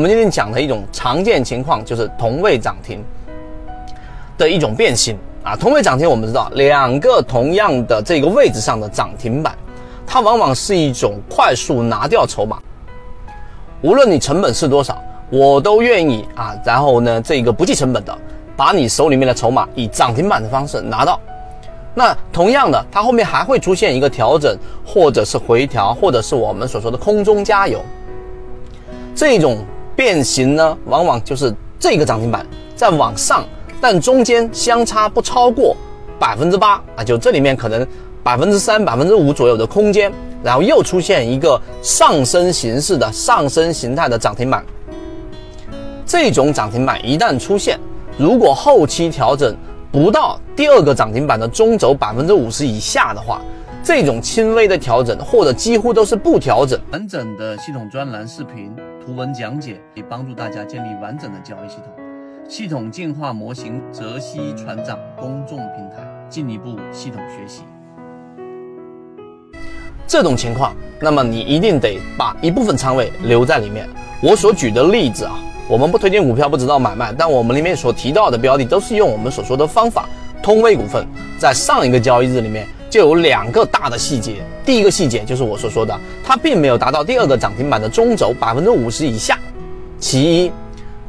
我们今天讲的一种常见情况就是同位涨停的一种变形啊。同位涨停，我们知道两个同样的这个位置上的涨停板，它往往是一种快速拿掉筹码。无论你成本是多少，我都愿意啊。然后呢，这个不计成本的把你手里面的筹码以涨停板的方式拿到。那同样的，它后面还会出现一个调整，或者是回调，或者是我们所说的空中加油。这种变形呢，往往就是这个涨停板在往上，但中间相差不超过百分之八啊，就这里面可能百分之三、百分之五左右的空间，然后又出现一个上升形式的上升形态的涨停板。这种涨停板一旦出现，如果后期调整。不到第二个涨停板的中轴百分之五十以下的话，这种轻微的调整或者几乎都是不调整。完整的系统专栏视频图文讲解，可以帮助大家建立完整的交易系统。系统进化模型泽西船长公众平台，进一步系统学习。这种情况，那么你一定得把一部分仓位留在里面。我所举的例子啊。我们不推荐股票，不知道买卖，但我们里面所提到的标的都是用我们所说的方法。通威股份在上一个交易日里面就有两个大的细节，第一个细节就是我所说的，它并没有达到第二个涨停板的中轴百分之五十以下。其一，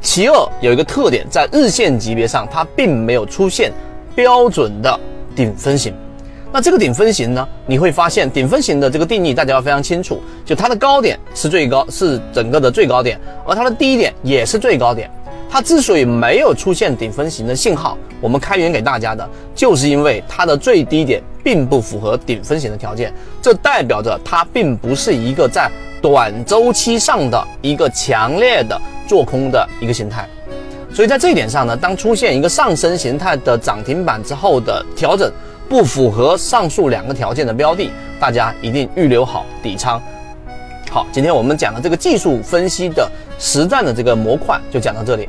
其二有一个特点，在日线级别上它并没有出现标准的顶分型。那这个顶分型呢？你会发现顶分型的这个定义大家要非常清楚，就它的高点是最高，是整个的最高点，而它的低点也是最高点。它之所以没有出现顶分型的信号，我们开源给大家的，就是因为它的最低点并不符合顶分型的条件，这代表着它并不是一个在短周期上的一个强烈的做空的一个形态。所以在这一点上呢，当出现一个上升形态的涨停板之后的调整。不符合上述两个条件的标的，大家一定预留好底仓。好，今天我们讲的这个技术分析的实战的这个模块就讲到这里。